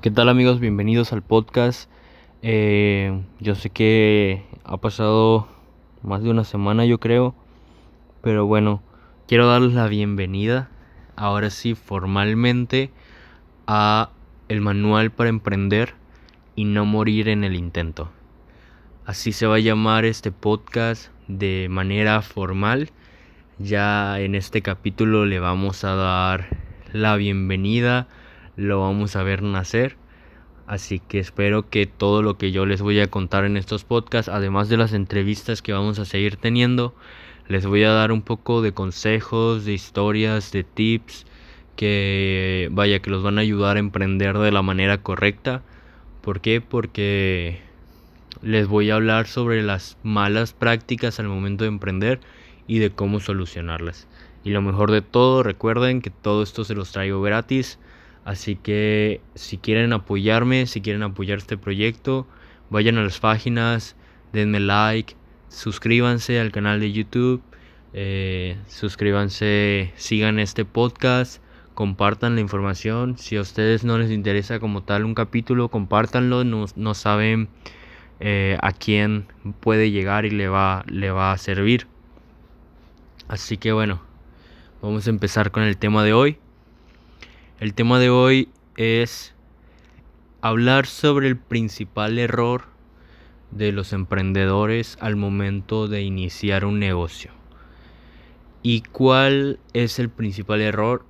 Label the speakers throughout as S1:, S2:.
S1: ¿Qué tal amigos? Bienvenidos al podcast. Eh, yo sé que ha pasado más de una semana yo creo, pero bueno, quiero darles la bienvenida, ahora sí formalmente, a el manual para emprender y no morir en el intento. Así se va a llamar este podcast de manera formal. Ya en este capítulo le vamos a dar la bienvenida lo vamos a ver nacer. Así que espero que todo lo que yo les voy a contar en estos podcasts, además de las entrevistas que vamos a seguir teniendo, les voy a dar un poco de consejos, de historias, de tips, que vaya, que los van a ayudar a emprender de la manera correcta. ¿Por qué? Porque les voy a hablar sobre las malas prácticas al momento de emprender y de cómo solucionarlas. Y lo mejor de todo, recuerden que todo esto se los traigo gratis Así que si quieren apoyarme, si quieren apoyar este proyecto, vayan a las páginas, denme like, suscríbanse al canal de YouTube, eh, suscríbanse, sigan este podcast, compartan la información. Si a ustedes no les interesa como tal un capítulo, compártanlo, no, saben eh, a quién puede llegar y le va, le va a servir. Así que bueno, vamos a empezar con el tema de hoy. El tema de hoy es hablar sobre el principal error de los emprendedores al momento de iniciar un negocio. ¿Y cuál es el principal error?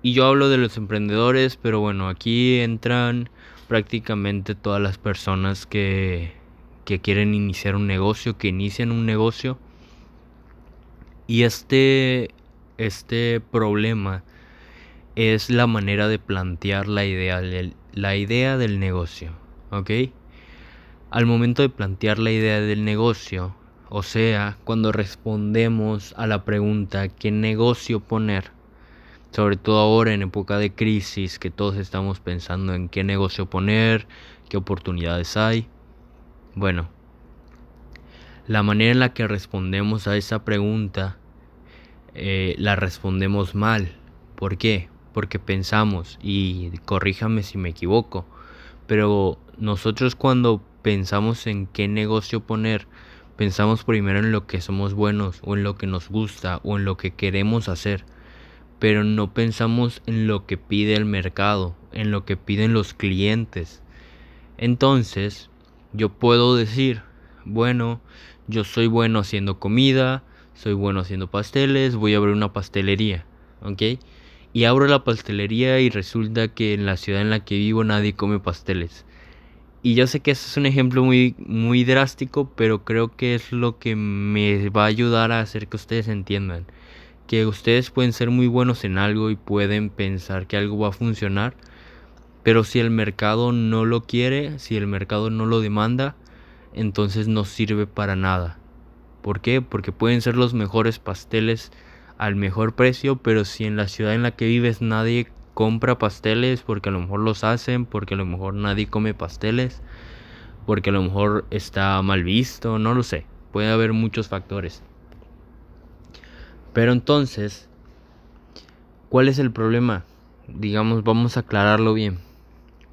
S1: Y yo hablo de los emprendedores, pero bueno, aquí entran prácticamente todas las personas que, que quieren iniciar un negocio, que inician un negocio. Y este, este problema es la manera de plantear la idea la idea del negocio, ¿ok? Al momento de plantear la idea del negocio, o sea, cuando respondemos a la pregunta ¿qué negocio poner? Sobre todo ahora en época de crisis, que todos estamos pensando en qué negocio poner, qué oportunidades hay. Bueno, la manera en la que respondemos a esa pregunta eh, la respondemos mal. ¿Por qué? Porque pensamos, y corríjame si me equivoco, pero nosotros cuando pensamos en qué negocio poner, pensamos primero en lo que somos buenos o en lo que nos gusta o en lo que queremos hacer, pero no pensamos en lo que pide el mercado, en lo que piden los clientes. Entonces, yo puedo decir, bueno, yo soy bueno haciendo comida, soy bueno haciendo pasteles, voy a abrir una pastelería, ¿ok? Y abro la pastelería y resulta que en la ciudad en la que vivo nadie come pasteles. Y yo sé que eso es un ejemplo muy, muy drástico, pero creo que es lo que me va a ayudar a hacer que ustedes entiendan. Que ustedes pueden ser muy buenos en algo y pueden pensar que algo va a funcionar, pero si el mercado no lo quiere, si el mercado no lo demanda, entonces no sirve para nada. ¿Por qué? Porque pueden ser los mejores pasteles al mejor precio, pero si en la ciudad en la que vives nadie compra pasteles porque a lo mejor los hacen, porque a lo mejor nadie come pasteles, porque a lo mejor está mal visto, no lo sé, puede haber muchos factores. Pero entonces, ¿cuál es el problema? Digamos, vamos a aclararlo bien.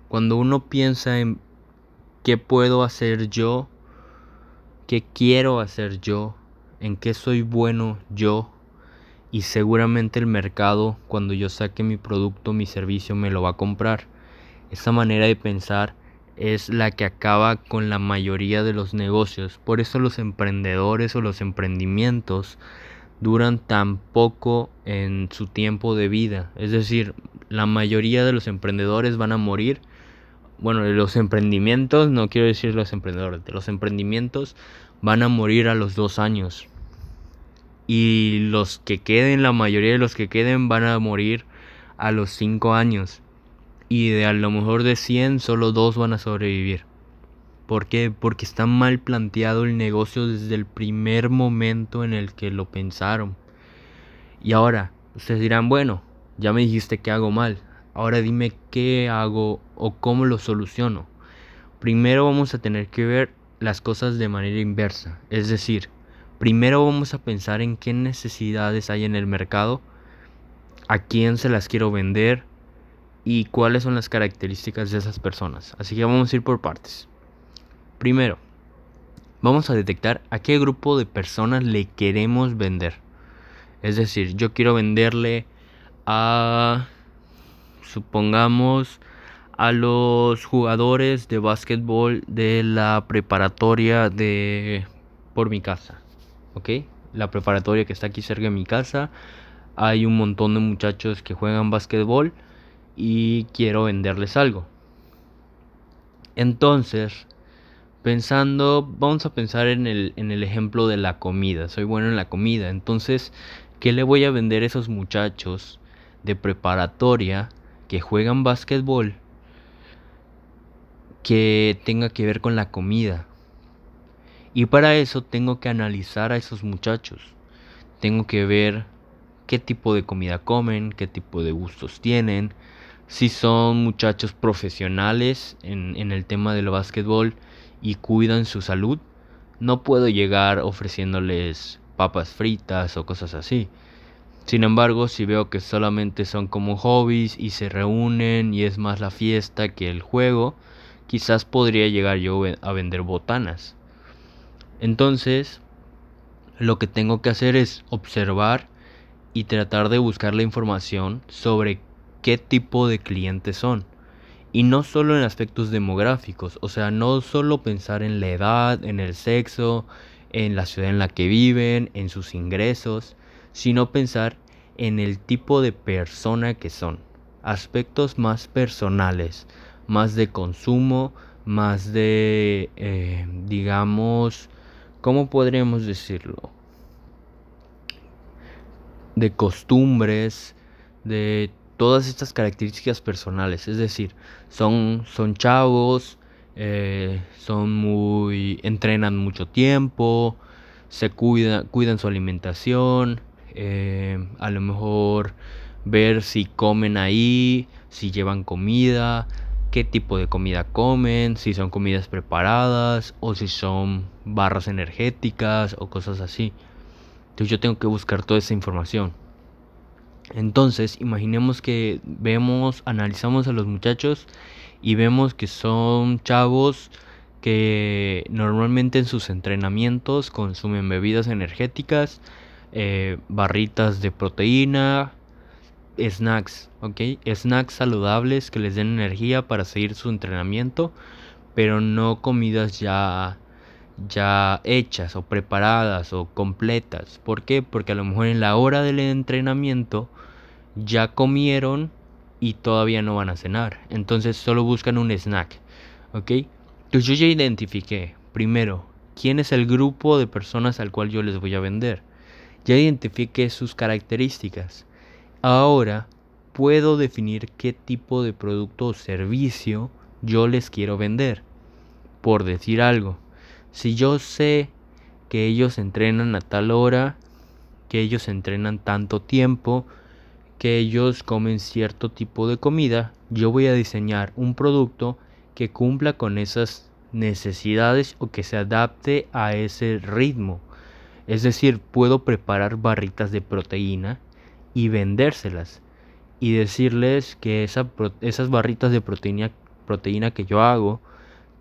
S1: Cuando uno piensa en qué puedo hacer yo, qué quiero hacer yo, en qué soy bueno yo, y seguramente el mercado cuando yo saque mi producto, mi servicio me lo va a comprar. Esa manera de pensar es la que acaba con la mayoría de los negocios. Por eso los emprendedores o los emprendimientos duran tan poco en su tiempo de vida. Es decir, la mayoría de los emprendedores van a morir. Bueno, los emprendimientos, no quiero decir los emprendedores, de los emprendimientos van a morir a los dos años y los que queden, la mayoría de los que queden van a morir a los 5 años. Y de a lo mejor de 100 solo dos van a sobrevivir. ¿Por qué? Porque está mal planteado el negocio desde el primer momento en el que lo pensaron. Y ahora, ustedes dirán, bueno, ya me dijiste que hago mal. Ahora dime qué hago o cómo lo soluciono. Primero vamos a tener que ver las cosas de manera inversa. Es decir, Primero vamos a pensar en qué necesidades hay en el mercado, a quién se las quiero vender, y cuáles son las características de esas personas. Así que vamos a ir por partes. Primero, vamos a detectar a qué grupo de personas le queremos vender. Es decir, yo quiero venderle a, supongamos, a los jugadores de básquetbol de la preparatoria de por mi casa. ¿Ok? La preparatoria que está aquí cerca de mi casa. Hay un montón de muchachos que juegan básquetbol y quiero venderles algo. Entonces, pensando, vamos a pensar en el, en el ejemplo de la comida. Soy bueno en la comida. Entonces, ¿qué le voy a vender a esos muchachos de preparatoria que juegan básquetbol que tenga que ver con la comida? Y para eso tengo que analizar a esos muchachos. Tengo que ver qué tipo de comida comen, qué tipo de gustos tienen, si son muchachos profesionales en, el tema del básquetbol y cuidan su salud, no puedo llegar ofreciéndoles papas fritas o cosas así. Sin embargo, si veo que solamente son como hobbies y se reúnen y es más la fiesta que el juego, quizás podría llegar yo a vender botanas. Entonces, lo que tengo que hacer es observar y tratar de buscar la información sobre qué tipo de clientes son. Y no solo en aspectos demográficos, o sea, no solo pensar en la edad, en el sexo, en la ciudad en la que viven, en sus ingresos, sino pensar en el tipo de persona que son. Aspectos más personales, más de consumo, más de, eh, digamos, ¿cómo podríamos decirlo? De costumbres, de todas estas características personales. Es decir, son, son chavos, eh, son muy. entrenan mucho tiempo, se cuidan, cuidan su alimentación, eh, a lo mejor ver si comen ahí, si llevan comida, qué tipo de comida comen, si son comidas preparadas o si son barras energéticas o cosas así. Entonces yo tengo que buscar toda esa información. Entonces, imaginemos que vemos, analizamos a los muchachos y vemos que son chavos que normalmente en sus entrenamientos consumen bebidas energéticas, eh, barritas de proteína, snacks, ¿ok? Snacks saludables que les den energía para seguir su entrenamiento, pero no comidas ya ya hechas o preparadas o completas. ¿Por qué? Porque a lo mejor en la hora del entrenamiento ya comieron y todavía no van a cenar. Entonces solo buscan un snack. ¿Ok? Entonces yo ya identifiqué, primero, quién es el grupo de personas al cual yo les voy a vender. Ya identifiqué sus características. Ahora puedo definir qué tipo de producto o servicio yo les quiero vender. Por decir algo, si yo sé que ellos entrenan a tal hora, que ellos entrenan tanto tiempo, que ellos comen cierto tipo de comida, yo voy a diseñar un producto que cumpla con esas necesidades o que se adapte a ese ritmo. Es decir, puedo preparar barritas de proteína y vendérselas y decirles que esas barritas de proteína, proteína que yo hago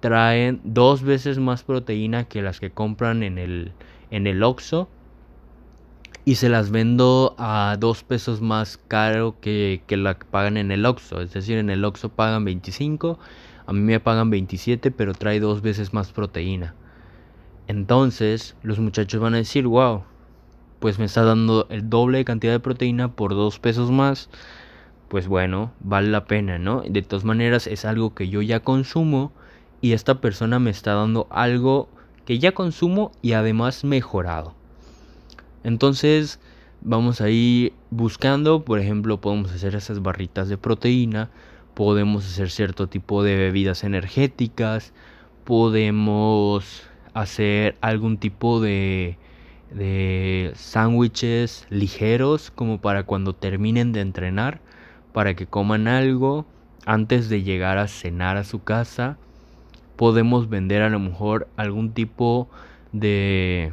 S1: traen dos veces más proteína que las que compran en el, en el y se las vendo a dos pesos más caro que, que la que pagan en el Oxxo. Es decir, en el Oxxo pagan 25, a mí me pagan 27, pero trae dos veces más proteína. Entonces, los muchachos van a decir, wow, pues me está dando el doble de cantidad de proteína por dos pesos más. Pues bueno, vale la pena, ¿no? De todas maneras, es algo que yo ya consumo y esta persona me está dando algo que ya consumo y además mejorado. Entonces vamos a ir buscando, por ejemplo, podemos hacer esas barritas de proteína, podemos hacer cierto tipo de bebidas energéticas, podemos hacer algún tipo de, de sándwiches ligeros como para cuando terminen de entrenar, para que coman algo antes de llegar a cenar a su casa. Podemos vender a lo mejor algún tipo de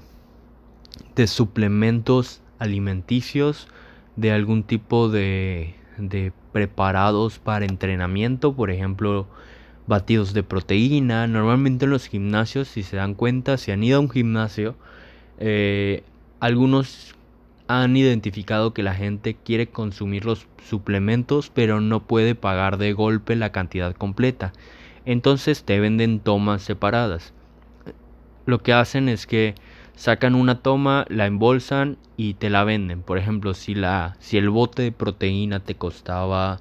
S1: de suplementos alimenticios, de algún tipo de, de preparados para entrenamiento, por ejemplo, batidos de proteína. Normalmente en los gimnasios, si se dan cuenta, si han ido a un gimnasio, eh, algunos han identificado que la gente quiere consumir los suplementos, pero no puede pagar de golpe la cantidad completa. Entonces te venden tomas separadas. Lo que hacen es que sacan una toma, la embolsan y te la venden. Por ejemplo, si, la, si el bote de proteína te costaba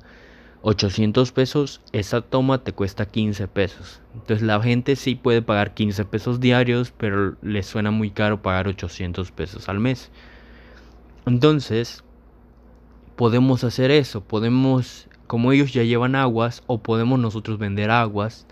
S1: 800 pesos, esa toma te cuesta 15 pesos. Entonces la gente sí puede pagar 15 pesos diarios, pero le suena muy caro pagar 800 pesos al mes. Entonces, podemos hacer eso, podemos, como ellos ya llevan aguas, o podemos nosotros vender aguas,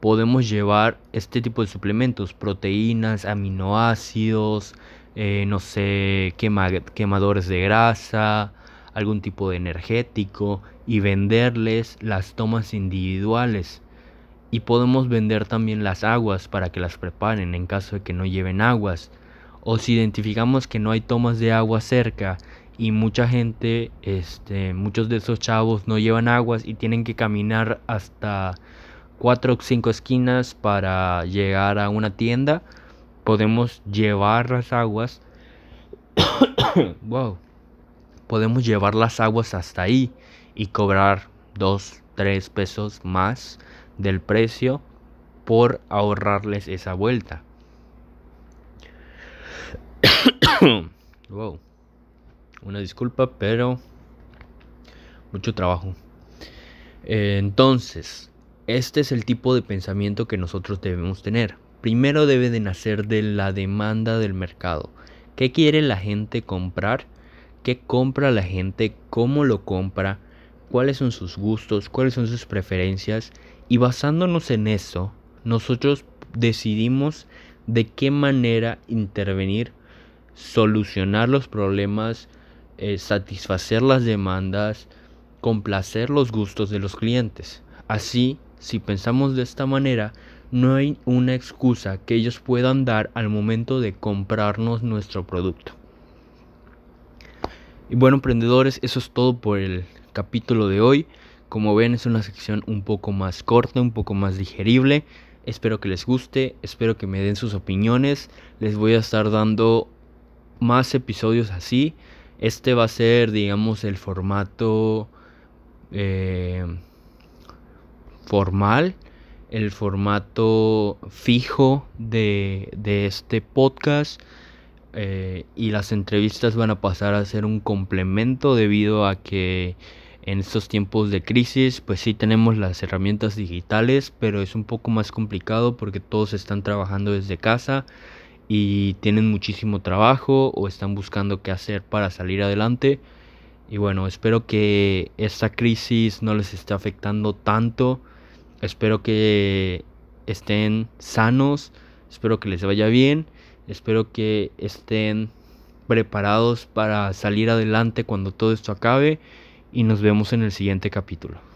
S1: podemos llevar este tipo de suplementos, proteínas, aminoácidos, eh, no sé, quemadores de grasa, algún tipo de energético y venderles las tomas individuales. Y podemos vender también las aguas para que las preparen en caso de que no lleven aguas. O si identificamos que no hay tomas de agua cerca y mucha gente, este, muchos de esos chavos no llevan aguas y tienen que caminar hasta cuatro o cinco esquinas para llegar a una tienda, podemos llevar las aguas. wow podemos llevar las aguas hasta ahí y cobrar 2, 3 pesos más del precio por ahorrarles esa vuelta. wow. Una disculpa, pero mucho trabajo. Entonces, este es el tipo de pensamiento que nosotros debemos tener. Primero debe de nacer de la demanda del mercado. ¿Qué quiere la gente comprar? Qué compra la gente, cómo lo compra, cuáles son sus gustos, cuáles son sus preferencias y basándonos en eso, nosotros decidimos de qué manera intervenir, solucionar los problemas, eh, satisfacer las demandas, complacer los gustos de los clientes. Así, si pensamos de esta manera, no hay una excusa que ellos puedan dar al momento de comprarnos nuestro producto. Y bueno, emprendedores, eso es todo por el capítulo de hoy. Como ven, es una sección un poco más corta, un poco más digerible. Espero que les guste, espero que me den sus opiniones. Les voy a estar dando más episodios así. Este va a ser, digamos, el formato eh, formal, el formato fijo de, de este podcast. Eh, y las entrevistas van a pasar a ser un complemento debido a que en estos tiempos de crisis pues sí tenemos las herramientas digitales pero es un poco más complicado porque todos están trabajando desde casa y tienen muchísimo trabajo o están buscando qué hacer para salir adelante. Y bueno espero que esta crisis no les esté afectando tanto. Espero que estén sanos. Espero que les vaya bien Espero que estén preparados para salir adelante cuando todo esto acabe y nos vemos en el siguiente capítulo.